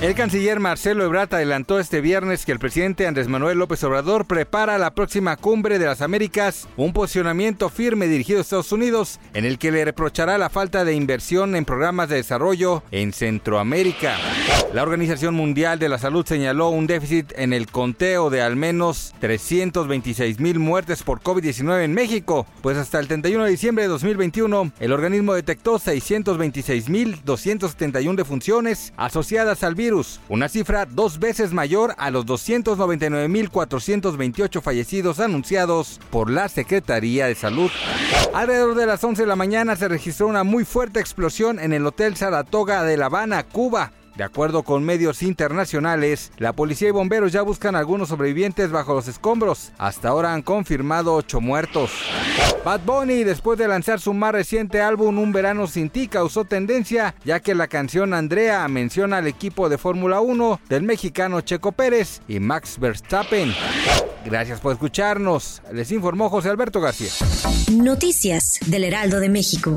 El canciller Marcelo Ebrard adelantó este viernes que el presidente Andrés Manuel López Obrador prepara la próxima cumbre de las Américas, un posicionamiento firme dirigido a Estados Unidos en el que le reprochará la falta de inversión en programas de desarrollo en Centroamérica. La Organización Mundial de la Salud señaló un déficit en el conteo de al menos 326 mil muertes por COVID-19 en México, pues hasta el 31 de diciembre de 2021 el organismo detectó 626 mil 271 defunciones asociadas al virus una cifra dos veces mayor a los 299.428 fallecidos anunciados por la Secretaría de Salud. Alrededor de las 11 de la mañana se registró una muy fuerte explosión en el Hotel Saratoga de La Habana, Cuba. De acuerdo con medios internacionales, la policía y bomberos ya buscan algunos sobrevivientes bajo los escombros. Hasta ahora han confirmado ocho muertos. Bad Bunny, después de lanzar su más reciente álbum Un Verano Sin Ti, causó tendencia, ya que la canción Andrea menciona al equipo de Fórmula 1 del mexicano Checo Pérez y Max Verstappen. Gracias por escucharnos. Les informó José Alberto García. Noticias del Heraldo de México.